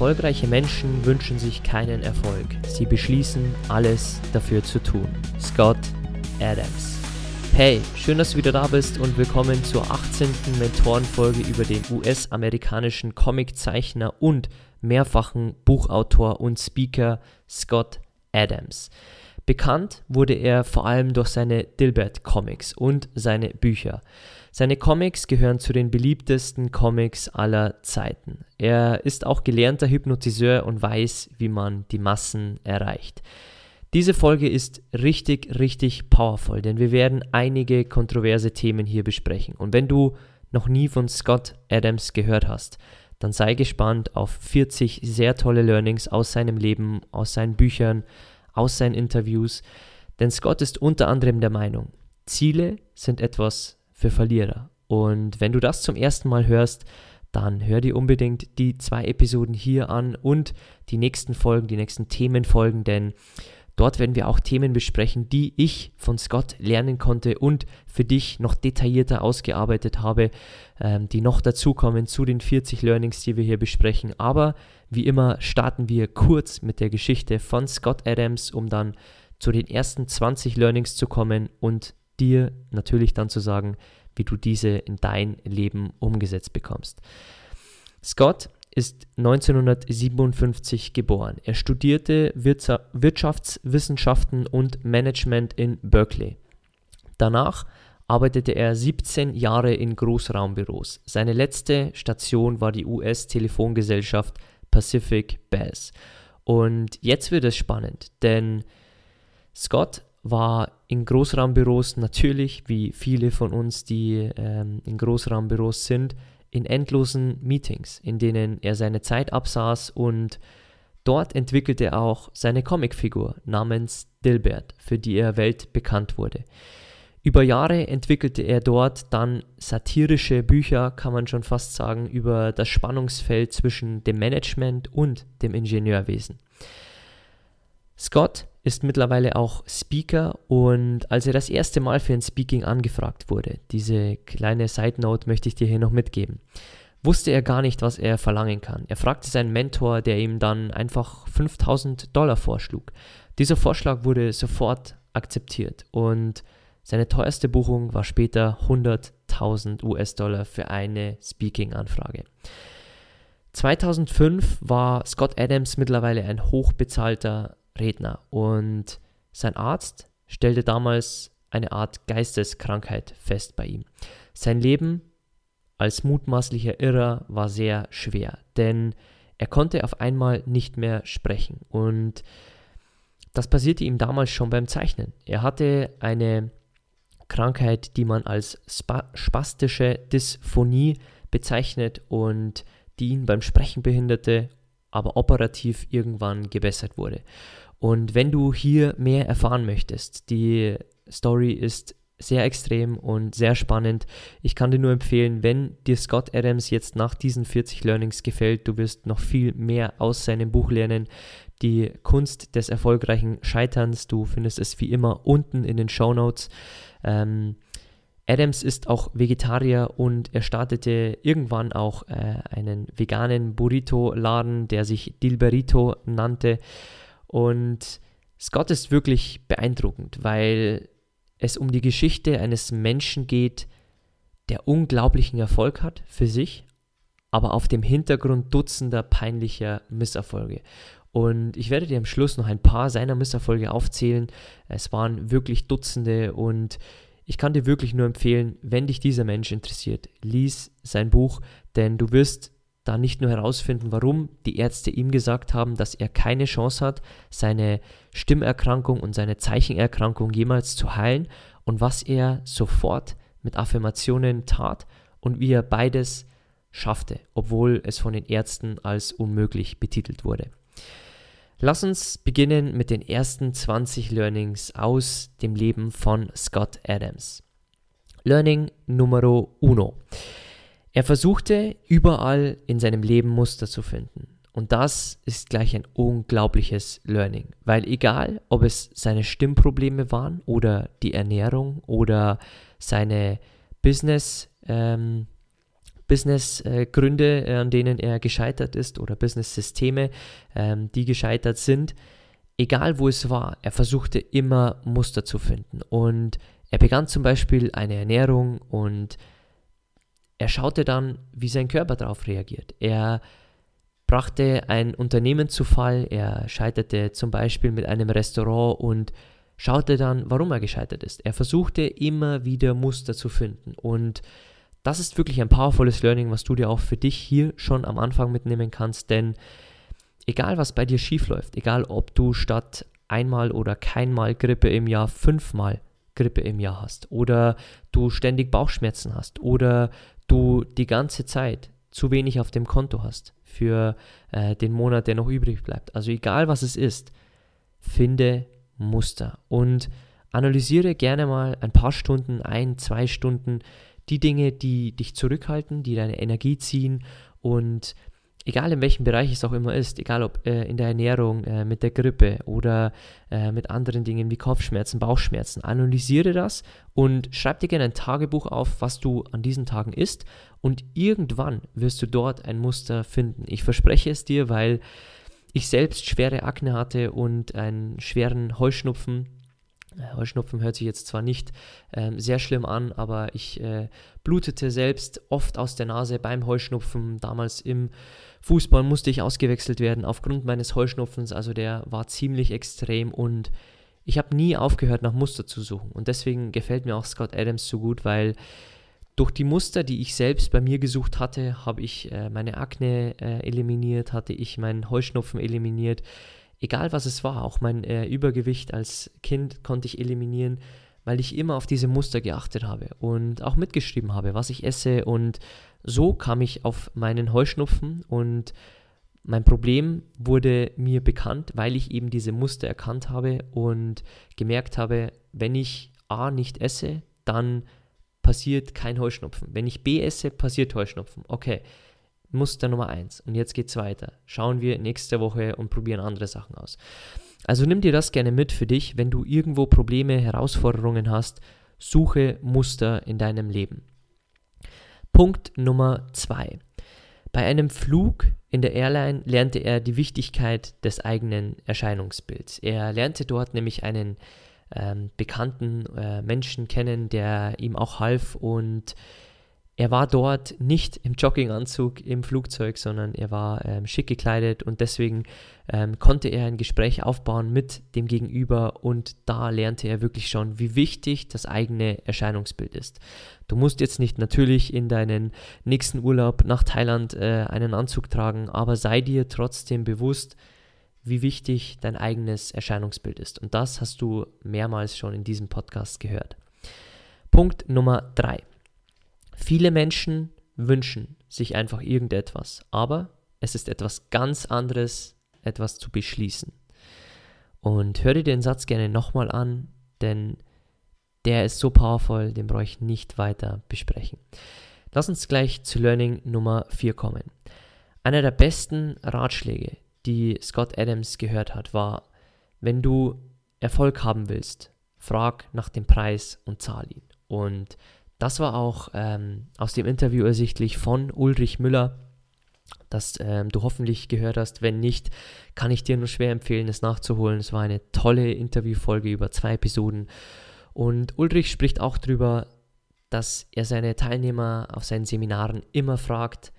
Erfolgreiche Menschen wünschen sich keinen Erfolg. Sie beschließen, alles dafür zu tun. Scott Adams. Hey, schön, dass du wieder da bist und willkommen zur 18. Mentorenfolge über den US-amerikanischen Comiczeichner und mehrfachen Buchautor und Speaker Scott Adams. Bekannt wurde er vor allem durch seine Dilbert-Comics und seine Bücher. Seine Comics gehören zu den beliebtesten Comics aller Zeiten. Er ist auch gelernter Hypnotiseur und weiß, wie man die Massen erreicht. Diese Folge ist richtig, richtig powerful, denn wir werden einige kontroverse Themen hier besprechen. Und wenn du noch nie von Scott Adams gehört hast, dann sei gespannt auf 40 sehr tolle Learnings aus seinem Leben, aus seinen Büchern, aus seinen Interviews. Denn Scott ist unter anderem der Meinung, Ziele sind etwas für Verlierer. Und wenn du das zum ersten Mal hörst, dann hör dir unbedingt die zwei Episoden hier an und die nächsten Folgen, die nächsten Themenfolgen, denn dort werden wir auch Themen besprechen, die ich von Scott lernen konnte und für dich noch detaillierter ausgearbeitet habe, ähm, die noch dazukommen zu den 40 Learnings, die wir hier besprechen. Aber wie immer starten wir kurz mit der Geschichte von Scott Adams, um dann zu den ersten 20 Learnings zu kommen und dir natürlich dann zu sagen, wie du diese in dein Leben umgesetzt bekommst. Scott ist 1957 geboren. Er studierte Wirtschaftswissenschaften und Management in Berkeley. Danach arbeitete er 17 Jahre in Großraumbüros. Seine letzte Station war die US-Telefongesellschaft Pacific Bass. Und jetzt wird es spannend, denn Scott war in Großraumbüros natürlich, wie viele von uns, die ähm, in Großraumbüros sind, in endlosen Meetings, in denen er seine Zeit absaß und dort entwickelte er auch seine Comicfigur namens Dilbert, für die er weltbekannt wurde. Über Jahre entwickelte er dort dann satirische Bücher, kann man schon fast sagen, über das Spannungsfeld zwischen dem Management und dem Ingenieurwesen. Scott ist mittlerweile auch Speaker und als er das erste Mal für ein Speaking angefragt wurde, diese kleine Side Note möchte ich dir hier noch mitgeben, wusste er gar nicht, was er verlangen kann. Er fragte seinen Mentor, der ihm dann einfach 5000 Dollar vorschlug. Dieser Vorschlag wurde sofort akzeptiert und seine teuerste Buchung war später 100.000 US-Dollar für eine Speaking-Anfrage. 2005 war Scott Adams mittlerweile ein hochbezahlter Redner. Und sein Arzt stellte damals eine Art Geisteskrankheit fest bei ihm. Sein Leben als mutmaßlicher Irrer war sehr schwer, denn er konnte auf einmal nicht mehr sprechen. Und das passierte ihm damals schon beim Zeichnen. Er hatte eine Krankheit, die man als spastische Dysphonie bezeichnet und die ihn beim Sprechen behinderte, aber operativ irgendwann gebessert wurde. Und wenn du hier mehr erfahren möchtest, die Story ist sehr extrem und sehr spannend. Ich kann dir nur empfehlen, wenn dir Scott Adams jetzt nach diesen 40 Learnings gefällt, du wirst noch viel mehr aus seinem Buch lernen. Die Kunst des erfolgreichen Scheiterns, du findest es wie immer unten in den Show Notes. Ähm, Adams ist auch Vegetarier und er startete irgendwann auch äh, einen veganen Burrito-Laden, der sich Dilberito nannte. Und Scott ist wirklich beeindruckend, weil es um die Geschichte eines Menschen geht, der unglaublichen Erfolg hat für sich, aber auf dem Hintergrund dutzender peinlicher Misserfolge. Und ich werde dir am Schluss noch ein paar seiner Misserfolge aufzählen. Es waren wirklich Dutzende und ich kann dir wirklich nur empfehlen, wenn dich dieser Mensch interessiert, lies sein Buch, denn du wirst da nicht nur herausfinden, warum die Ärzte ihm gesagt haben, dass er keine Chance hat, seine Stimmerkrankung und seine Zeichenerkrankung jemals zu heilen und was er sofort mit Affirmationen tat und wie er beides schaffte, obwohl es von den Ärzten als unmöglich betitelt wurde. Lass uns beginnen mit den ersten 20 Learnings aus dem Leben von Scott Adams. Learning numero uno. Er versuchte überall in seinem Leben Muster zu finden. Und das ist gleich ein unglaubliches Learning, weil egal, ob es seine Stimmprobleme waren oder die Ernährung oder seine Business, ähm, Business-Gründe, äh, an denen er gescheitert ist oder Business-Systeme, ähm, die gescheitert sind, egal wo es war, er versuchte immer Muster zu finden. Und er begann zum Beispiel eine Ernährung und er schaute dann, wie sein Körper darauf reagiert. Er brachte ein Unternehmen zu Fall, er scheiterte zum Beispiel mit einem Restaurant und schaute dann, warum er gescheitert ist. Er versuchte immer wieder Muster zu finden und das ist wirklich ein powervolles Learning, was du dir auch für dich hier schon am Anfang mitnehmen kannst, denn egal was bei dir schief läuft, egal ob du statt einmal oder keinmal Grippe im Jahr fünfmal Grippe im Jahr hast oder du ständig Bauchschmerzen hast oder du die ganze Zeit zu wenig auf dem Konto hast für äh, den Monat, der noch übrig bleibt. Also egal was es ist, finde Muster und analysiere gerne mal ein paar Stunden, ein, zwei Stunden, die Dinge, die dich zurückhalten, die deine Energie ziehen und egal in welchem Bereich es auch immer ist, egal ob äh, in der Ernährung, äh, mit der Grippe oder äh, mit anderen Dingen wie Kopfschmerzen, Bauchschmerzen, analysiere das und schreib dir gerne ein Tagebuch auf, was du an diesen Tagen isst und irgendwann wirst du dort ein Muster finden. Ich verspreche es dir, weil ich selbst schwere Akne hatte und einen schweren Heuschnupfen Heuschnupfen hört sich jetzt zwar nicht äh, sehr schlimm an, aber ich äh, blutete selbst oft aus der Nase beim Heuschnupfen. Damals im Fußball musste ich ausgewechselt werden aufgrund meines Heuschnupfens. Also der war ziemlich extrem und ich habe nie aufgehört, nach Muster zu suchen. Und deswegen gefällt mir auch Scott Adams so gut, weil durch die Muster, die ich selbst bei mir gesucht hatte, habe ich äh, meine Akne äh, eliminiert, hatte ich meinen Heuschnupfen eliminiert egal was es war, auch mein äh, Übergewicht als Kind konnte ich eliminieren, weil ich immer auf diese Muster geachtet habe und auch mitgeschrieben habe, was ich esse. Und so kam ich auf meinen Heuschnupfen und mein Problem wurde mir bekannt, weil ich eben diese Muster erkannt habe und gemerkt habe, wenn ich A nicht esse, dann passiert kein Heuschnupfen. Wenn ich B esse, passiert Heuschnupfen. Okay, Muster Nummer 1. Und jetzt geht es weiter. Schauen wir nächste Woche und probieren andere Sachen aus. Also nimm dir das gerne mit für dich, wenn du irgendwo Probleme, Herausforderungen hast, suche Muster in deinem Leben. Punkt Nummer 2. Bei einem Flug in der Airline lernte er die Wichtigkeit des eigenen Erscheinungsbilds. Er lernte dort nämlich einen ähm, bekannten äh, Menschen kennen, der ihm auch half und er war dort nicht im Jogginganzug im Flugzeug, sondern er war ähm, schick gekleidet und deswegen ähm, konnte er ein Gespräch aufbauen mit dem Gegenüber und da lernte er wirklich schon, wie wichtig das eigene Erscheinungsbild ist. Du musst jetzt nicht natürlich in deinen nächsten Urlaub nach Thailand äh, einen Anzug tragen, aber sei dir trotzdem bewusst, wie wichtig dein eigenes Erscheinungsbild ist. Und das hast du mehrmals schon in diesem Podcast gehört. Punkt Nummer drei. Viele Menschen wünschen sich einfach irgendetwas, aber es ist etwas ganz anderes, etwas zu beschließen. Und hör dir den Satz gerne nochmal an, denn der ist so powerful, den brauche ich nicht weiter besprechen. Lass uns gleich zu Learning Nummer 4 kommen. Einer der besten Ratschläge, die Scott Adams gehört hat, war, wenn du Erfolg haben willst, frag nach dem Preis und zahl ihn. Und das war auch ähm, aus dem Interview ersichtlich von Ulrich Müller, das ähm, du hoffentlich gehört hast. Wenn nicht, kann ich dir nur schwer empfehlen, es nachzuholen. Es war eine tolle Interviewfolge über zwei Episoden. Und Ulrich spricht auch darüber, dass er seine Teilnehmer auf seinen Seminaren immer fragt,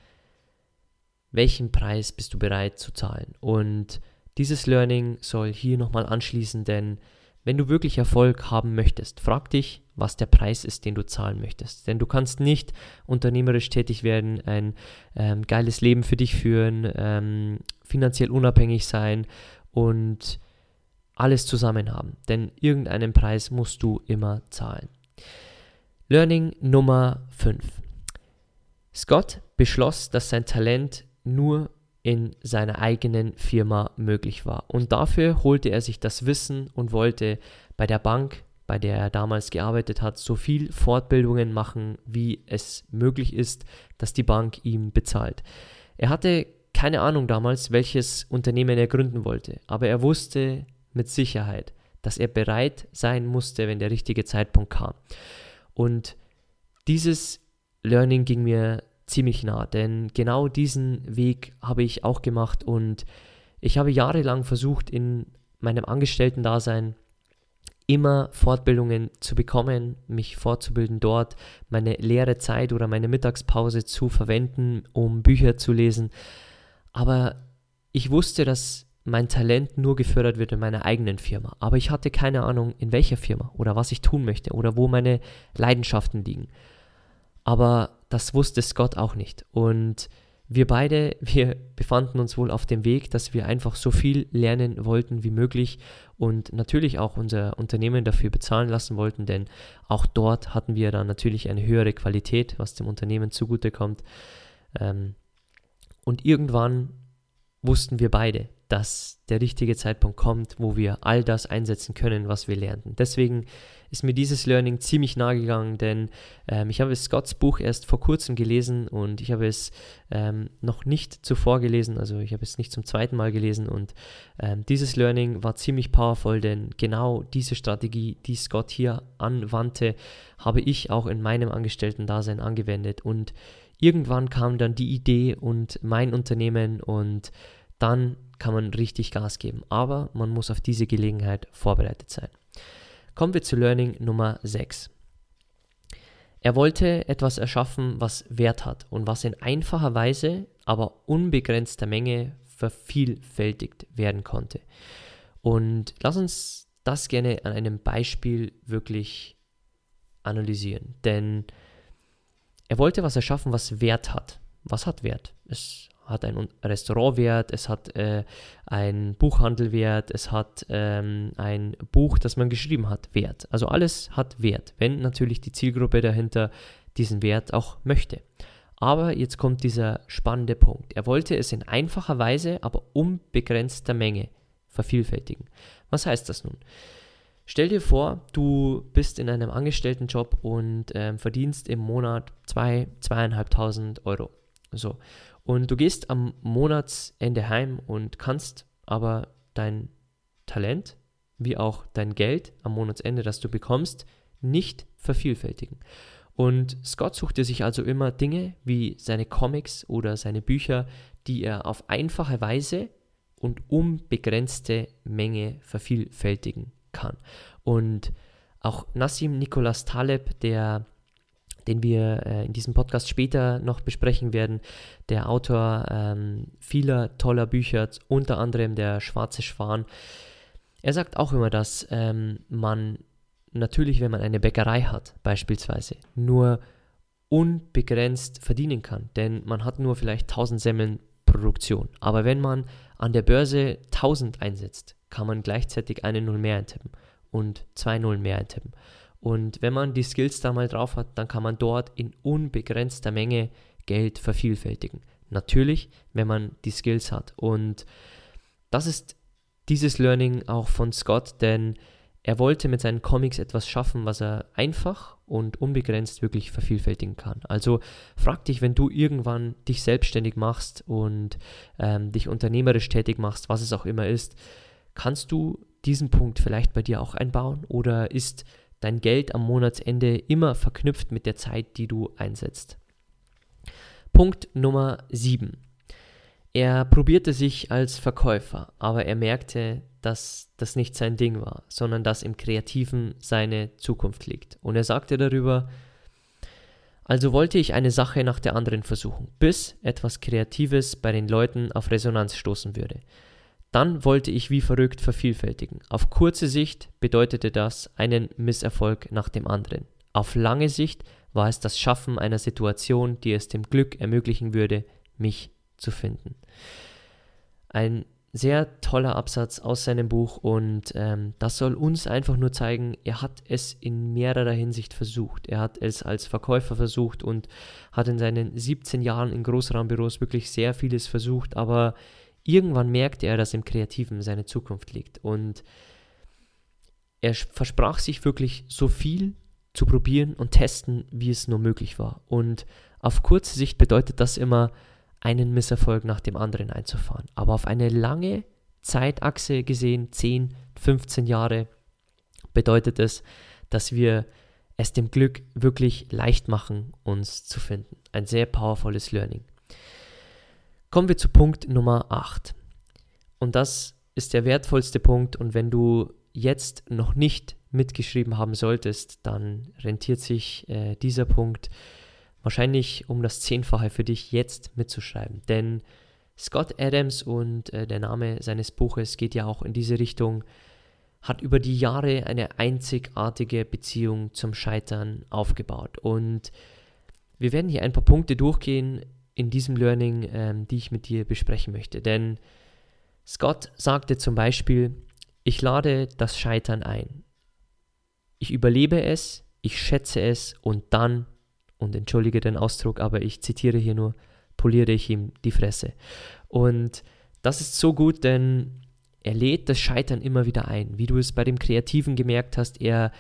welchen Preis bist du bereit zu zahlen? Und dieses Learning soll hier nochmal anschließen, denn wenn du wirklich Erfolg haben möchtest, frag dich, was der Preis ist, den du zahlen möchtest. Denn du kannst nicht unternehmerisch tätig werden, ein ähm, geiles Leben für dich führen, ähm, finanziell unabhängig sein und alles zusammen haben, denn irgendeinen Preis musst du immer zahlen. Learning Nummer 5. Scott beschloss, dass sein Talent nur in seiner eigenen Firma möglich war. Und dafür holte er sich das Wissen und wollte bei der Bank, bei der er damals gearbeitet hat, so viel Fortbildungen machen, wie es möglich ist, dass die Bank ihm bezahlt. Er hatte keine Ahnung damals, welches Unternehmen er gründen wollte, aber er wusste mit Sicherheit, dass er bereit sein musste, wenn der richtige Zeitpunkt kam. Und dieses Learning ging mir ziemlich nah, denn genau diesen Weg habe ich auch gemacht und ich habe jahrelang versucht, in meinem Angestellten-Dasein immer Fortbildungen zu bekommen, mich fortzubilden dort, meine leere Zeit oder meine Mittagspause zu verwenden, um Bücher zu lesen. Aber ich wusste, dass mein Talent nur gefördert wird in meiner eigenen Firma. Aber ich hatte keine Ahnung, in welcher Firma oder was ich tun möchte oder wo meine Leidenschaften liegen. Aber das wusste Scott auch nicht. Und wir beide, wir befanden uns wohl auf dem Weg, dass wir einfach so viel lernen wollten wie möglich und natürlich auch unser Unternehmen dafür bezahlen lassen wollten, denn auch dort hatten wir dann natürlich eine höhere Qualität, was dem Unternehmen zugutekommt. Ähm, und irgendwann wussten wir beide, dass der richtige Zeitpunkt kommt, wo wir all das einsetzen können, was wir lernten. Deswegen ist mir dieses Learning ziemlich nahe gegangen, denn ähm, ich habe Scotts Buch erst vor kurzem gelesen und ich habe es ähm, noch nicht zuvor gelesen, also ich habe es nicht zum zweiten Mal gelesen und ähm, dieses Learning war ziemlich powerful, denn genau diese Strategie, die Scott hier anwandte, habe ich auch in meinem Angestellten-Dasein angewendet und irgendwann kam dann die Idee und mein Unternehmen und dann kann man richtig Gas geben. Aber man muss auf diese Gelegenheit vorbereitet sein. Kommen wir zu Learning Nummer 6. Er wollte etwas erschaffen, was Wert hat und was in einfacher Weise, aber unbegrenzter Menge vervielfältigt werden konnte. Und lass uns das gerne an einem Beispiel wirklich analysieren. Denn er wollte was erschaffen, was Wert hat. Was hat Wert? Es hat einen Restaurantwert, es hat äh, einen Buchhandelwert, es hat ähm, ein Buch, das man geschrieben hat, Wert. Also alles hat Wert, wenn natürlich die Zielgruppe dahinter diesen Wert auch möchte. Aber jetzt kommt dieser spannende Punkt. Er wollte es in einfacher Weise, aber unbegrenzter Menge vervielfältigen. Was heißt das nun? Stell dir vor, du bist in einem Angestelltenjob und ähm, verdienst im Monat 2, zwei, 2.500 Euro. So. Und du gehst am Monatsende heim und kannst aber dein Talent wie auch dein Geld am Monatsende, das du bekommst, nicht vervielfältigen. Und Scott suchte sich also immer Dinge wie seine Comics oder seine Bücher, die er auf einfache Weise und unbegrenzte Menge vervielfältigen kann. Und auch Nassim Nicholas Taleb, der den wir äh, in diesem Podcast später noch besprechen werden, der Autor ähm, vieler toller Bücher, unter anderem der Schwarze Schwan. Er sagt auch immer, dass ähm, man natürlich, wenn man eine Bäckerei hat, beispielsweise, nur unbegrenzt verdienen kann, denn man hat nur vielleicht 1000 Semmeln Produktion. Aber wenn man an der Börse 1000 einsetzt, kann man gleichzeitig eine Null mehr eintippen und zwei Nullen mehr eintippen. Und wenn man die Skills da mal drauf hat, dann kann man dort in unbegrenzter Menge Geld vervielfältigen. Natürlich, wenn man die Skills hat. Und das ist dieses Learning auch von Scott, denn er wollte mit seinen Comics etwas schaffen, was er einfach und unbegrenzt wirklich vervielfältigen kann. Also frag dich, wenn du irgendwann dich selbstständig machst und ähm, dich unternehmerisch tätig machst, was es auch immer ist, kannst du diesen Punkt vielleicht bei dir auch einbauen oder ist dein Geld am Monatsende immer verknüpft mit der Zeit, die du einsetzt. Punkt Nummer 7. Er probierte sich als Verkäufer, aber er merkte, dass das nicht sein Ding war, sondern dass im Kreativen seine Zukunft liegt. Und er sagte darüber, also wollte ich eine Sache nach der anderen versuchen, bis etwas Kreatives bei den Leuten auf Resonanz stoßen würde. Dann wollte ich wie verrückt vervielfältigen. Auf kurze Sicht bedeutete das einen Misserfolg nach dem anderen. Auf lange Sicht war es das Schaffen einer Situation, die es dem Glück ermöglichen würde, mich zu finden. Ein sehr toller Absatz aus seinem Buch und ähm, das soll uns einfach nur zeigen, er hat es in mehrerer Hinsicht versucht. Er hat es als Verkäufer versucht und hat in seinen 17 Jahren in Großraumbüros wirklich sehr vieles versucht, aber irgendwann merkte er, dass im Kreativen seine Zukunft liegt und er versprach sich wirklich so viel zu probieren und testen, wie es nur möglich war. Und auf kurze Sicht bedeutet das immer, einen Misserfolg nach dem anderen einzufahren. Aber auf eine lange Zeitachse gesehen, 10, 15 Jahre, bedeutet es, dass wir es dem Glück wirklich leicht machen, uns zu finden. Ein sehr powervolles Learning. Kommen wir zu Punkt Nummer 8. Und das ist der wertvollste Punkt. Und wenn du jetzt noch nicht mitgeschrieben haben solltest, dann rentiert sich äh, dieser Punkt wahrscheinlich um das Zehnfache für dich jetzt mitzuschreiben. Denn Scott Adams und äh, der Name seines Buches geht ja auch in diese Richtung, hat über die Jahre eine einzigartige Beziehung zum Scheitern aufgebaut. Und wir werden hier ein paar Punkte durchgehen in diesem Learning, ähm, die ich mit dir besprechen möchte. Denn Scott sagte zum Beispiel, ich lade das Scheitern ein. Ich überlebe es, ich schätze es und dann und entschuldige den Ausdruck, aber ich zitiere hier nur, poliere ich ihm die Fresse. Und das ist so gut, denn er lädt das Scheitern immer wieder ein. Wie du es bei dem Kreativen gemerkt hast, er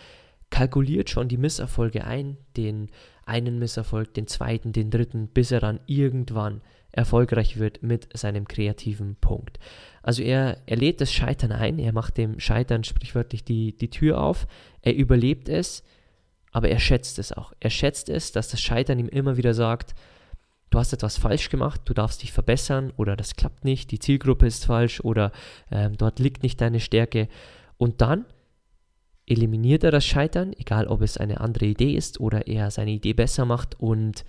kalkuliert schon die Misserfolge ein, den einen Misserfolg, den zweiten, den dritten, bis er dann irgendwann erfolgreich wird mit seinem kreativen Punkt. Also er, er lädt das Scheitern ein, er macht dem Scheitern sprichwörtlich die, die Tür auf, er überlebt es, aber er schätzt es auch. Er schätzt es, dass das Scheitern ihm immer wieder sagt, du hast etwas falsch gemacht, du darfst dich verbessern oder das klappt nicht, die Zielgruppe ist falsch oder äh, dort liegt nicht deine Stärke. Und dann eliminiert er das Scheitern, egal ob es eine andere Idee ist oder er seine Idee besser macht und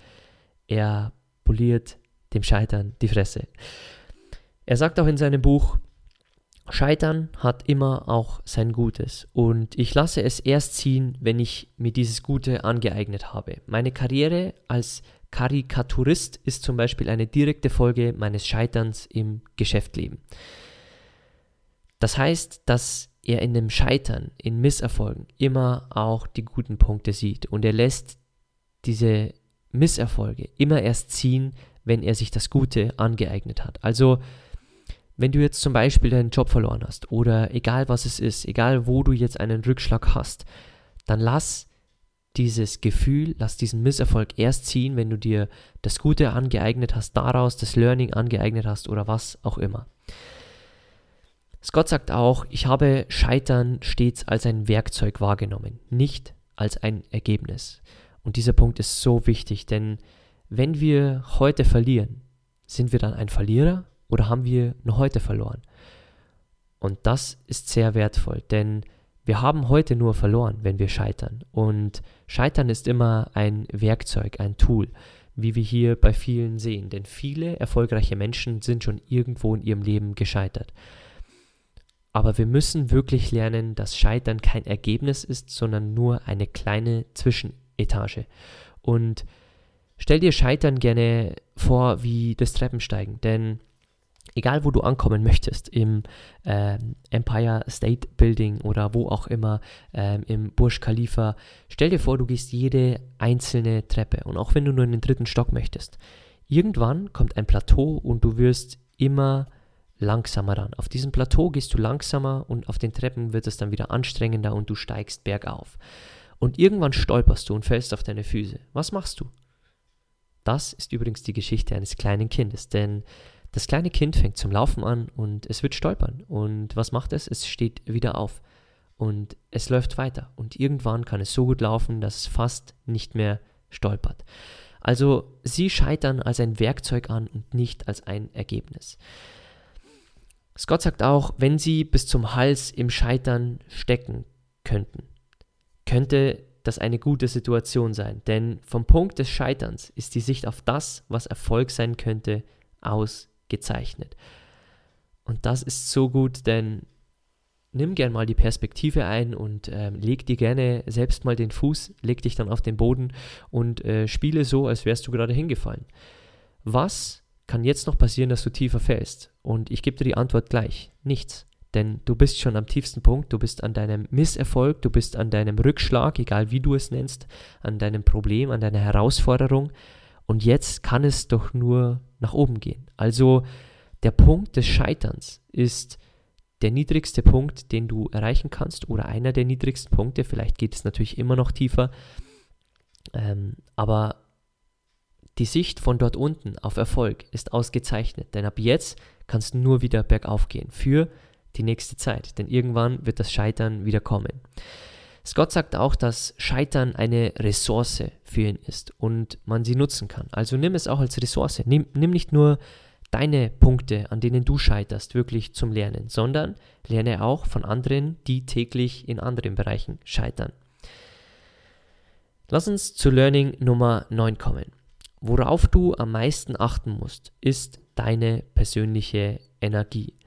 er poliert dem Scheitern die Fresse. Er sagt auch in seinem Buch, Scheitern hat immer auch sein Gutes und ich lasse es erst ziehen, wenn ich mir dieses Gute angeeignet habe. Meine Karriere als Karikaturist ist zum Beispiel eine direkte Folge meines Scheiterns im Geschäftsleben. Das heißt, dass er in dem Scheitern, in Misserfolgen immer auch die guten Punkte sieht und er lässt diese Misserfolge immer erst ziehen, wenn er sich das Gute angeeignet hat. Also wenn du jetzt zum Beispiel deinen Job verloren hast oder egal was es ist, egal wo du jetzt einen Rückschlag hast, dann lass dieses Gefühl, lass diesen Misserfolg erst ziehen, wenn du dir das Gute angeeignet hast, daraus das Learning angeeignet hast oder was auch immer. Scott sagt auch, ich habe Scheitern stets als ein Werkzeug wahrgenommen, nicht als ein Ergebnis. Und dieser Punkt ist so wichtig, denn wenn wir heute verlieren, sind wir dann ein Verlierer oder haben wir nur heute verloren? Und das ist sehr wertvoll, denn wir haben heute nur verloren, wenn wir scheitern. Und Scheitern ist immer ein Werkzeug, ein Tool, wie wir hier bei vielen sehen. Denn viele erfolgreiche Menschen sind schon irgendwo in ihrem Leben gescheitert. Aber wir müssen wirklich lernen, dass Scheitern kein Ergebnis ist, sondern nur eine kleine Zwischenetage. Und stell dir Scheitern gerne vor wie das Treppensteigen, denn egal wo du ankommen möchtest, im äh, Empire State Building oder wo auch immer, äh, im Burj Khalifa, stell dir vor, du gehst jede einzelne Treppe und auch wenn du nur in den dritten Stock möchtest, irgendwann kommt ein Plateau und du wirst immer langsamer ran. Auf diesem Plateau gehst du langsamer und auf den Treppen wird es dann wieder anstrengender und du steigst bergauf. Und irgendwann stolperst du und fällst auf deine Füße. Was machst du? Das ist übrigens die Geschichte eines kleinen Kindes, denn das kleine Kind fängt zum Laufen an und es wird stolpern. Und was macht es? Es steht wieder auf und es läuft weiter. Und irgendwann kann es so gut laufen, dass es fast nicht mehr stolpert. Also sie scheitern als ein Werkzeug an und nicht als ein Ergebnis. Scott sagt auch, wenn sie bis zum Hals im Scheitern stecken könnten, könnte das eine gute Situation sein. Denn vom Punkt des Scheiterns ist die Sicht auf das, was Erfolg sein könnte, aus gezeichnet. Und das ist so gut, denn nimm gern mal die Perspektive ein und äh, leg dir gerne selbst mal den Fuß, leg dich dann auf den Boden und äh, spiele so, als wärst du gerade hingefallen. Was kann jetzt noch passieren, dass du tiefer fällst? Und ich gebe dir die Antwort gleich. Nichts. Denn du bist schon am tiefsten Punkt, du bist an deinem Misserfolg, du bist an deinem Rückschlag, egal wie du es nennst, an deinem Problem, an deiner Herausforderung. Und jetzt kann es doch nur nach oben gehen. Also der Punkt des Scheiterns ist der niedrigste Punkt, den du erreichen kannst oder einer der niedrigsten Punkte. Vielleicht geht es natürlich immer noch tiefer. Ähm, aber die Sicht von dort unten auf Erfolg ist ausgezeichnet, denn ab jetzt kannst du nur wieder bergauf gehen für die nächste Zeit, denn irgendwann wird das Scheitern wieder kommen. Scott sagt auch, dass Scheitern eine Ressource für ihn ist und man sie nutzen kann. Also nimm es auch als Ressource. Nimm, nimm nicht nur deine Punkte, an denen du scheiterst, wirklich zum Lernen, sondern lerne auch von anderen, die täglich in anderen Bereichen scheitern. Lass uns zu Learning Nummer 9 kommen. Worauf du am meisten achten musst, ist deine persönliche Energie.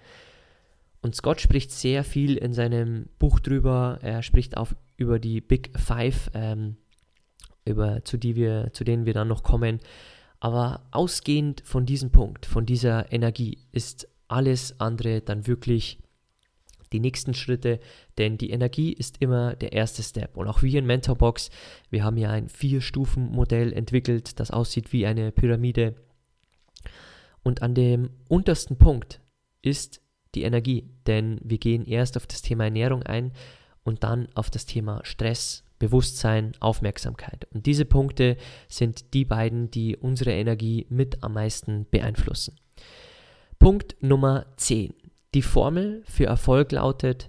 Und Scott spricht sehr viel in seinem Buch drüber. Er spricht auch über die Big Five, ähm, über, zu, die wir, zu denen wir dann noch kommen. Aber ausgehend von diesem Punkt, von dieser Energie, ist alles andere dann wirklich die nächsten Schritte, denn die Energie ist immer der erste Step. Und auch wir in Mentorbox, wir haben ja ein Vier-Stufen-Modell entwickelt, das aussieht wie eine Pyramide. Und an dem untersten Punkt ist die Energie, denn wir gehen erst auf das Thema Ernährung ein und dann auf das Thema Stress, Bewusstsein, Aufmerksamkeit. Und diese Punkte sind die beiden, die unsere Energie mit am meisten beeinflussen. Punkt Nummer 10. Die Formel für Erfolg lautet,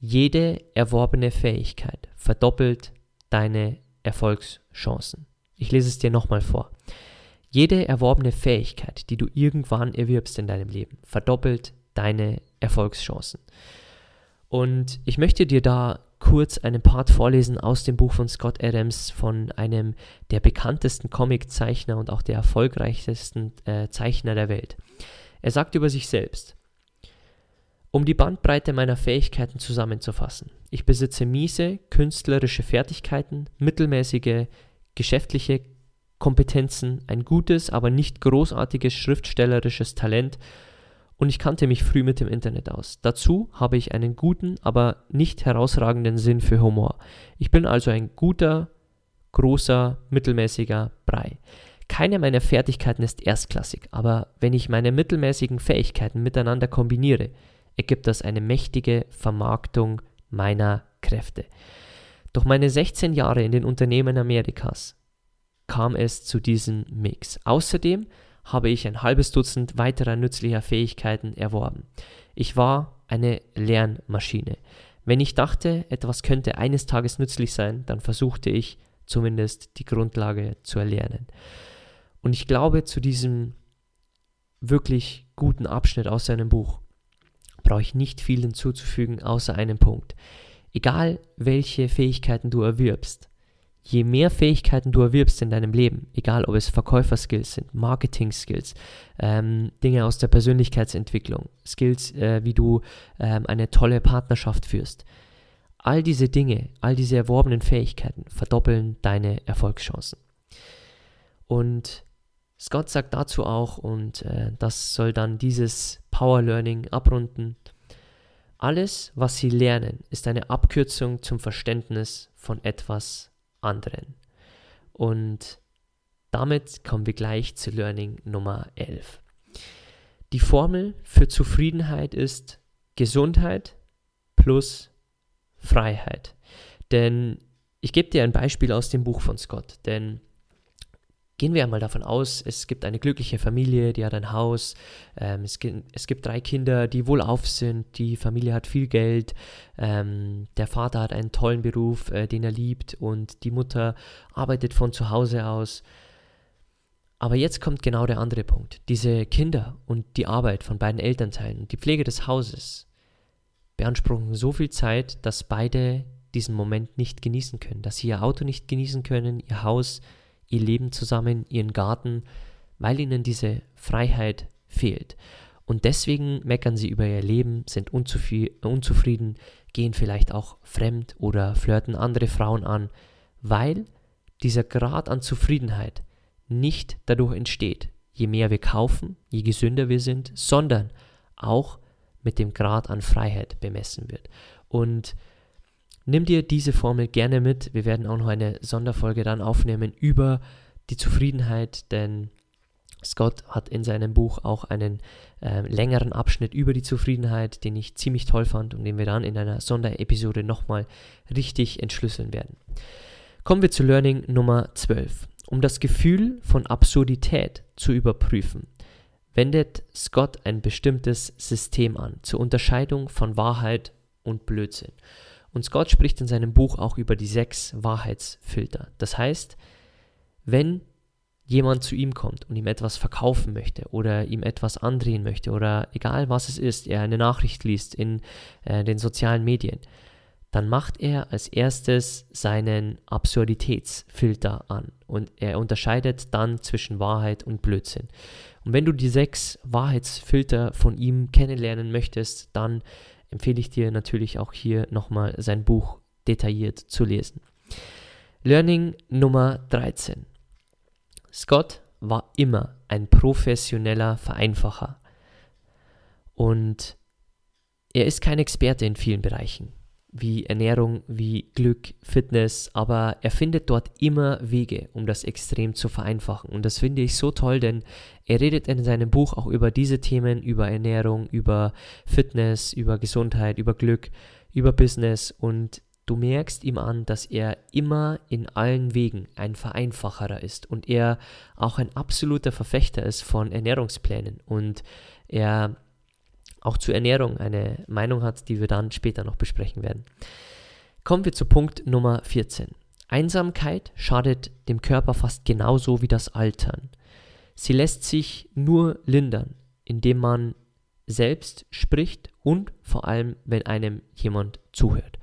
jede erworbene Fähigkeit verdoppelt deine Erfolgschancen. Ich lese es dir nochmal vor. Jede erworbene Fähigkeit, die du irgendwann erwirbst in deinem Leben, verdoppelt deine Erfolgschancen. Und ich möchte dir da kurz einen Part vorlesen aus dem Buch von Scott Adams, von einem der bekanntesten Comiczeichner und auch der erfolgreichsten äh, Zeichner der Welt. Er sagt über sich selbst, um die Bandbreite meiner Fähigkeiten zusammenzufassen. Ich besitze miese künstlerische Fertigkeiten, mittelmäßige geschäftliche Kompetenzen, ein gutes, aber nicht großartiges schriftstellerisches Talent und ich kannte mich früh mit dem Internet aus. Dazu habe ich einen guten, aber nicht herausragenden Sinn für Humor. Ich bin also ein guter, großer, mittelmäßiger Brei. Keine meiner Fertigkeiten ist erstklassig, aber wenn ich meine mittelmäßigen Fähigkeiten miteinander kombiniere, ergibt das eine mächtige Vermarktung meiner Kräfte. Durch meine 16 Jahre in den Unternehmen Amerikas kam es zu diesem Mix. Außerdem habe ich ein halbes Dutzend weiterer nützlicher Fähigkeiten erworben. Ich war eine Lernmaschine. Wenn ich dachte, etwas könnte eines Tages nützlich sein, dann versuchte ich zumindest die Grundlage zu erlernen. Und ich glaube, zu diesem wirklich guten Abschnitt aus seinem Buch brauche ich nicht viel hinzuzufügen, außer einem Punkt. Egal, welche Fähigkeiten du erwirbst, je mehr Fähigkeiten du erwirbst in deinem Leben, egal ob es Verkäuferskills sind, Marketing-Skills, ähm, Dinge aus der Persönlichkeitsentwicklung, Skills, äh, wie du ähm, eine tolle Partnerschaft führst, all diese Dinge, all diese erworbenen Fähigkeiten verdoppeln deine Erfolgschancen. Und Scott sagt dazu auch, und äh, das soll dann dieses Power Learning abrunden, alles, was sie lernen, ist eine Abkürzung zum Verständnis von etwas anderen. Und damit kommen wir gleich zu Learning Nummer 11. Die Formel für Zufriedenheit ist Gesundheit plus Freiheit. Denn ich gebe dir ein Beispiel aus dem Buch von Scott, denn Gehen wir einmal davon aus, es gibt eine glückliche Familie, die hat ein Haus, ähm, es, gibt, es, gibt, drei Kinder, die wohlauf sind, die Familie hat viel Geld, ähm, der Vater hat einen tollen Beruf, äh, den er liebt und die Mutter arbeitet von zu Hause aus. Aber jetzt kommt genau der andere Punkt. Diese Kinder und die Arbeit von beiden Elternteilen und die Pflege des Hauses beanspruchen so viel Zeit, dass beide diesen Moment nicht genießen können, dass sie ihr Auto nicht genießen können, ihr Haus ihr Leben zusammen, ihren Garten, weil ihnen diese Freiheit fehlt. Und deswegen meckern sie über ihr Leben, sind unzufrieden, gehen vielleicht auch fremd oder flirten andere Frauen an, weil dieser Grad an Zufriedenheit nicht dadurch entsteht, je mehr wir kaufen, je gesünder wir sind, sondern auch mit dem Grad an Freiheit bemessen wird. Und nimm dir diese Formel gerne mit. Wir werden auch noch eine Sonderfolge dann aufnehmen über die Zufriedenheit, denn Scott hat in seinem Buch auch einen äh, längeren Abschnitt über die Zufriedenheit, den ich ziemlich toll fand und den wir dann in einer Sonderepisode nochmal richtig entschlüsseln werden. Kommen wir zu Learning Nummer 12. Um das Gefühl von Absurdität zu überprüfen, wendet Scott ein bestimmtes System an zur Unterscheidung von Wahrheit und Blödsinn. Und Scott spricht in seinem Buch auch über die sechs Wahrheitsfilter. Das heißt, wenn jemand zu ihm kommt und ihm etwas verkaufen möchte oder ihm etwas andrehen möchte oder egal was es ist, er eine Nachricht liest in äh, den sozialen Medien, dann macht er als erstes seinen Absurditätsfilter an und er unterscheidet dann zwischen Wahrheit und Blödsinn. Und wenn du die sechs Wahrheitsfilter von ihm kennenlernen möchtest, dann empfehle ich dir natürlich auch hier nochmal sein Buch detailliert zu lesen. Learning Nummer 13. Scott war immer ein professioneller Vereinfacher. Und er ist kein Experte in vielen Bereichen, wie Ernährung, wie Glück, Fitness, aber er findet dort immer Wege, um das extrem zu vereinfachen. Und das finde ich so toll, denn er redet in seinem Buch auch über diese Themen, über Ernährung, über Fitness, über Gesundheit, über Glück, über Business und Du merkst ihm an, dass er immer in allen Wegen ein Vereinfacherer ist und er auch ein absoluter Verfechter ist von Ernährungsplänen und er auch zur Ernährung eine Meinung hat, die wir dann später noch besprechen werden. Kommen wir zu Punkt Nummer 14. Einsamkeit schadet dem Körper fast genauso wie das Altern. Sie lässt sich nur lindern, indem man selbst spricht und vor allem, wenn einem jemand zuhört.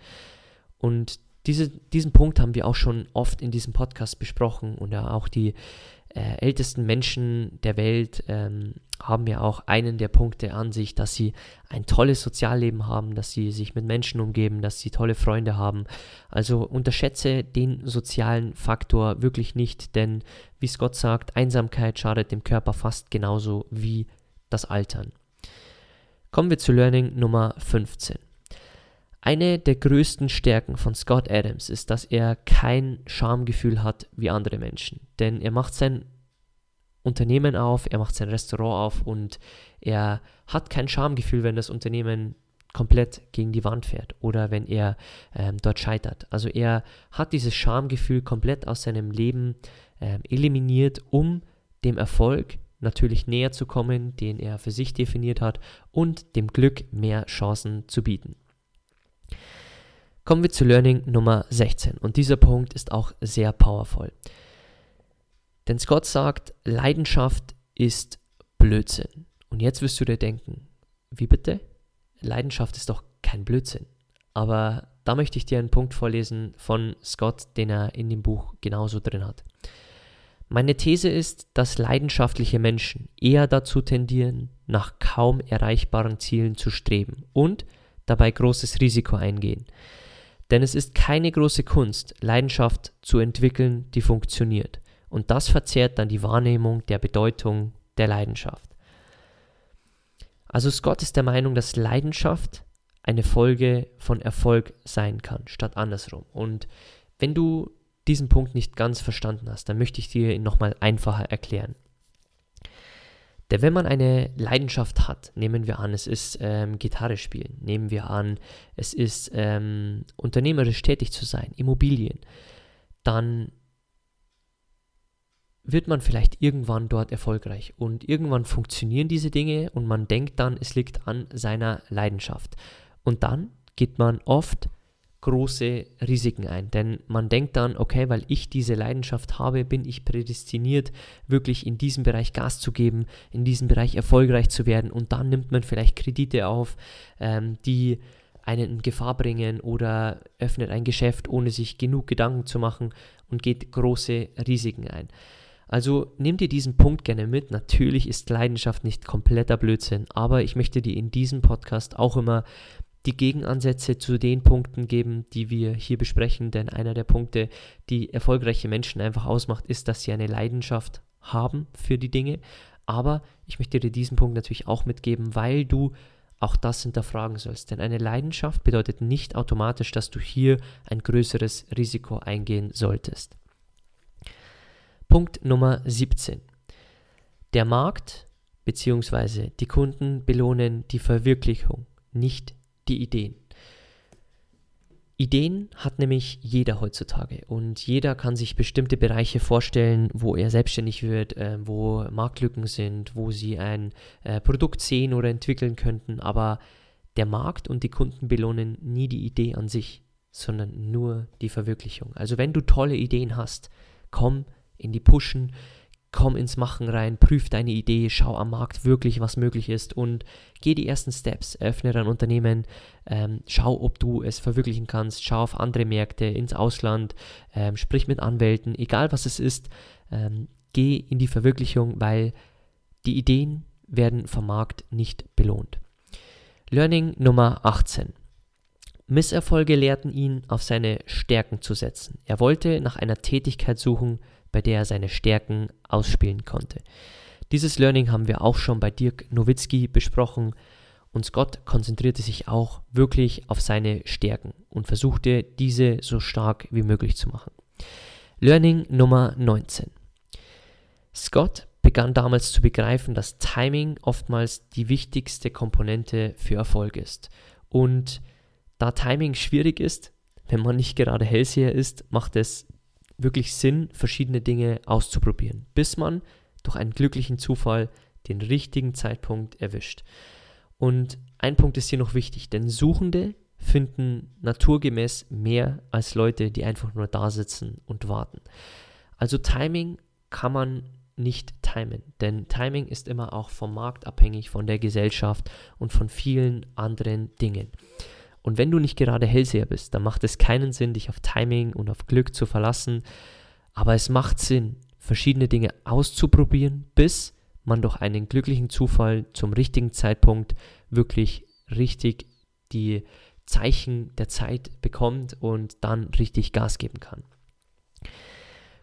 Und diese, diesen Punkt haben wir auch schon oft in diesem Podcast besprochen und auch die äh, ältesten Menschen der Welt ähm, haben ja auch einen der Punkte an sich, dass sie ein tolles Sozialleben haben, dass sie sich mit Menschen umgeben, dass sie tolle Freunde haben. Also unterschätze den sozialen Faktor wirklich nicht, denn wie Scott sagt, Einsamkeit schadet dem Körper fast genauso wie das Altern. Kommen wir zu Learning Nummer 15. Eine der größten Stärken von Scott Adams ist, dass er kein Schamgefühl hat wie andere Menschen. Denn er macht sein Unternehmen auf, er macht sein Restaurant auf und er hat kein Schamgefühl, wenn das Unternehmen komplett gegen die Wand fährt oder wenn er ähm, dort scheitert. Also er hat dieses Schamgefühl komplett aus seinem Leben ähm, eliminiert, um dem Erfolg natürlich näher zu kommen, den er für sich definiert hat und dem Glück mehr Chancen zu bieten. Kommen wir zu Learning Nummer 16 und dieser Punkt ist auch sehr powerful. Denn Scott sagt, Leidenschaft ist Blödsinn. Und jetzt wirst du dir denken, wie bitte? Leidenschaft ist doch kein Blödsinn. Aber da möchte ich dir einen Punkt vorlesen von Scott, den er in dem Buch genauso drin hat. Meine These ist, dass leidenschaftliche Menschen eher dazu tendieren, nach kaum erreichbaren Zielen zu streben und dabei großes Risiko eingehen. Denn es ist keine große Kunst, Leidenschaft zu entwickeln, die funktioniert. Und das verzerrt dann die Wahrnehmung der Bedeutung der Leidenschaft. Also Scott ist der Meinung, dass Leidenschaft eine Folge von Erfolg sein kann, statt andersrum. Und wenn du diesen Punkt nicht ganz verstanden hast, dann möchte ich dir ihn nochmal einfacher erklären. Denn wenn man eine Leidenschaft hat, nehmen wir an, es ist ähm, Gitarre spielen, nehmen wir an, es ist ähm, unternehmerisch tätig zu sein, Immobilien, dann wird man vielleicht irgendwann dort erfolgreich. Und irgendwann funktionieren diese Dinge und man denkt dann, es liegt an seiner Leidenschaft. Und dann geht man oft große Risiken ein. Denn man denkt dann, okay, weil ich diese Leidenschaft habe, bin ich prädestiniert, wirklich in diesem Bereich Gas zu geben, in diesem Bereich erfolgreich zu werden. Und dann nimmt man vielleicht Kredite auf, ähm, die einen in Gefahr bringen oder öffnet ein Geschäft, ohne sich genug Gedanken zu machen und geht große Risiken ein. Also nimm dir diesen Punkt gerne mit. Natürlich ist Leidenschaft nicht kompletter Blödsinn, aber ich möchte dir in diesem Podcast auch immer die Gegenansätze zu den Punkten geben, die wir hier besprechen. Denn einer der Punkte, die erfolgreiche Menschen einfach ausmacht, ist, dass sie eine Leidenschaft haben für die Dinge. Aber ich möchte dir diesen Punkt natürlich auch mitgeben, weil du auch das hinterfragen sollst. Denn eine Leidenschaft bedeutet nicht automatisch, dass du hier ein größeres Risiko eingehen solltest. Punkt Nummer 17. Der Markt bzw. die Kunden belohnen die Verwirklichung, nicht die Ideen. Ideen hat nämlich jeder heutzutage und jeder kann sich bestimmte Bereiche vorstellen, wo er selbstständig wird, äh, wo Marktlücken sind, wo sie ein äh, Produkt sehen oder entwickeln könnten, aber der Markt und die Kunden belohnen nie die Idee an sich, sondern nur die Verwirklichung. Also wenn du tolle Ideen hast, komm in die Pushen, komm ins Machen rein, prüf deine Idee, schau am Markt wirklich, was möglich ist und geh die ersten Steps, eröffne dein Unternehmen, ähm, schau, ob du es verwirklichen kannst, schau auf andere Märkte, ins Ausland, ähm, sprich mit Anwälten, egal was es ist, ähm, geh in die Verwirklichung, weil die Ideen werden vom Markt nicht belohnt. Learning Nummer 18. Misserfolge lehrten ihn, auf seine Stärken zu setzen. Er wollte nach einer Tätigkeit suchen, bei der er seine Stärken ausspielen konnte. Dieses Learning haben wir auch schon bei Dirk Nowitzki besprochen und Scott konzentrierte sich auch wirklich auf seine Stärken und versuchte diese so stark wie möglich zu machen. Learning Nummer 19. Scott begann damals zu begreifen, dass Timing oftmals die wichtigste Komponente für Erfolg ist. Und da Timing schwierig ist, wenn man nicht gerade Hellseher ist, macht es wirklich Sinn, verschiedene Dinge auszuprobieren, bis man durch einen glücklichen Zufall den richtigen Zeitpunkt erwischt. Und ein Punkt ist hier noch wichtig, denn Suchende finden naturgemäß mehr als Leute, die einfach nur da sitzen und warten. Also Timing kann man nicht timen, denn Timing ist immer auch vom Markt abhängig, von der Gesellschaft und von vielen anderen Dingen. Und wenn du nicht gerade Hellseher bist, dann macht es keinen Sinn, dich auf Timing und auf Glück zu verlassen. Aber es macht Sinn, verschiedene Dinge auszuprobieren, bis man durch einen glücklichen Zufall zum richtigen Zeitpunkt wirklich richtig die Zeichen der Zeit bekommt und dann richtig Gas geben kann.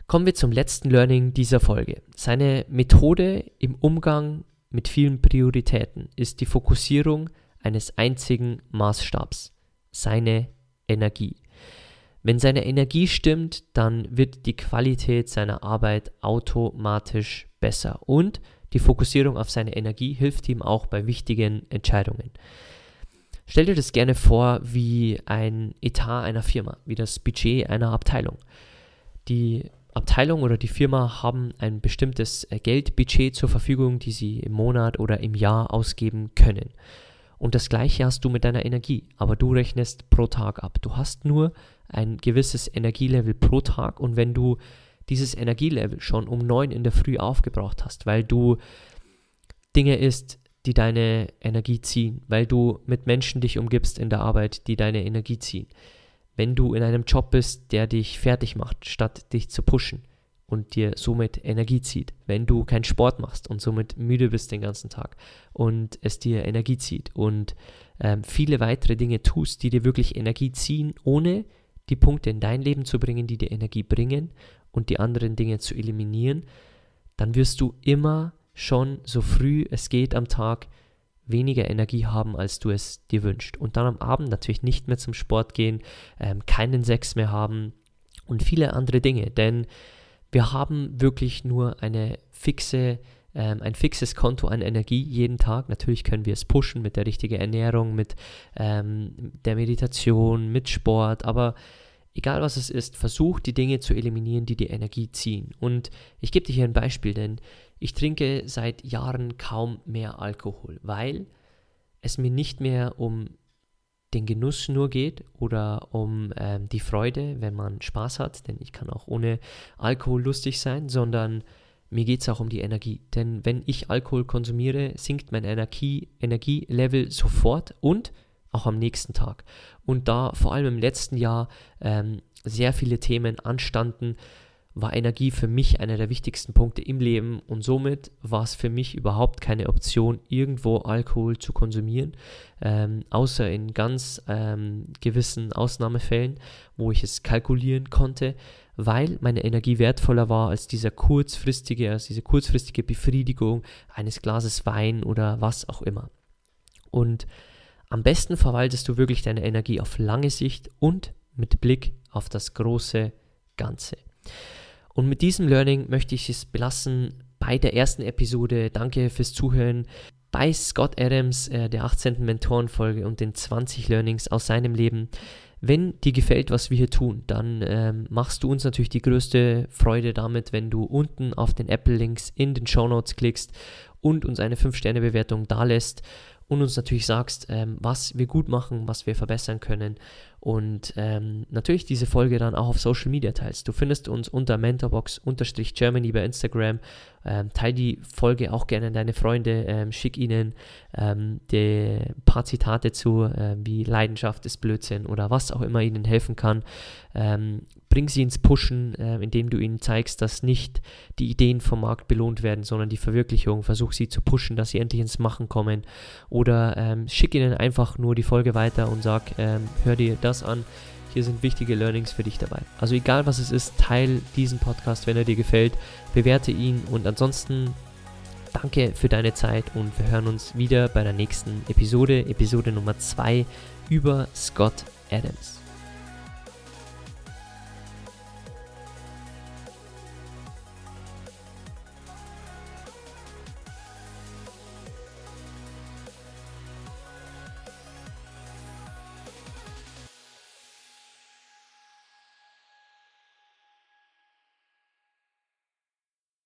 Kommen wir zum letzten Learning dieser Folge. Seine Methode im Umgang mit vielen Prioritäten ist die Fokussierung eines einzigen Maßstabs seine Energie. Wenn seine Energie stimmt, dann wird die Qualität seiner Arbeit automatisch besser und die Fokussierung auf seine Energie hilft ihm auch bei wichtigen Entscheidungen. Stell dir das gerne vor wie ein Etat einer Firma, wie das Budget einer Abteilung. Die Abteilung oder die Firma haben ein bestimmtes Geldbudget zur Verfügung, die sie im Monat oder im Jahr ausgeben können. Und das gleiche hast du mit deiner Energie, aber du rechnest pro Tag ab. Du hast nur ein gewisses Energielevel pro Tag. Und wenn du dieses Energielevel schon um 9 in der Früh aufgebraucht hast, weil du Dinge isst, die deine Energie ziehen, weil du mit Menschen dich umgibst in der Arbeit, die deine Energie ziehen, wenn du in einem Job bist, der dich fertig macht, statt dich zu pushen, und dir somit Energie zieht. Wenn du keinen Sport machst und somit müde bist den ganzen Tag und es dir Energie zieht und ähm, viele weitere Dinge tust, die dir wirklich Energie ziehen, ohne die Punkte in dein Leben zu bringen, die dir Energie bringen und die anderen Dinge zu eliminieren, dann wirst du immer schon so früh es geht am Tag weniger Energie haben, als du es dir wünschst. Und dann am Abend natürlich nicht mehr zum Sport gehen, ähm, keinen Sex mehr haben und viele andere Dinge. Denn wir haben wirklich nur eine fixe, ähm, ein fixes Konto an Energie jeden Tag. Natürlich können wir es pushen mit der richtigen Ernährung, mit ähm, der Meditation, mit Sport, aber egal was es ist, versuch die Dinge zu eliminieren, die die Energie ziehen. Und ich gebe dir hier ein Beispiel, denn ich trinke seit Jahren kaum mehr Alkohol, weil es mir nicht mehr um den Genuss nur geht oder um ähm, die Freude, wenn man Spaß hat, denn ich kann auch ohne Alkohol lustig sein, sondern mir geht es auch um die Energie. Denn wenn ich Alkohol konsumiere, sinkt mein Energie, Energielevel sofort und auch am nächsten Tag. Und da vor allem im letzten Jahr ähm, sehr viele Themen anstanden, war Energie für mich einer der wichtigsten Punkte im Leben und somit war es für mich überhaupt keine Option, irgendwo Alkohol zu konsumieren, ähm, außer in ganz ähm, gewissen Ausnahmefällen, wo ich es kalkulieren konnte, weil meine Energie wertvoller war als dieser kurzfristige, als diese kurzfristige Befriedigung eines Glases Wein oder was auch immer. Und am besten verwaltest du wirklich deine Energie auf lange Sicht und mit Blick auf das große Ganze. Und mit diesem Learning möchte ich es belassen bei der ersten Episode. Danke fürs Zuhören bei Scott Adams, äh, der 18. Mentorenfolge und den 20 Learnings aus seinem Leben. Wenn dir gefällt, was wir hier tun, dann ähm, machst du uns natürlich die größte Freude damit, wenn du unten auf den Apple-Links in den Show Notes klickst und uns eine 5-Sterne-Bewertung dalässt und uns natürlich sagst, ähm, was wir gut machen, was wir verbessern können und ähm, natürlich diese Folge dann auch auf Social Media teilst. Du findest uns unter mentorbox-germany bei Instagram. Ähm, teil die Folge auch gerne an deine Freunde, ähm, schick ihnen ähm, die paar Zitate zu, äh, wie Leidenschaft ist Blödsinn oder was auch immer ihnen helfen kann. Ähm, bring sie ins Pushen, äh, indem du ihnen zeigst, dass nicht die Ideen vom Markt belohnt werden, sondern die Verwirklichung. Versuch sie zu pushen, dass sie endlich ins Machen kommen. Oder ähm, schick ihnen einfach nur die Folge weiter und sag, ähm, hör dir das an. Hier sind wichtige Learnings für dich dabei. Also egal was es ist, teil diesen Podcast, wenn er dir gefällt, bewerte ihn und ansonsten danke für deine Zeit und wir hören uns wieder bei der nächsten Episode, Episode Nummer 2 über Scott Adams.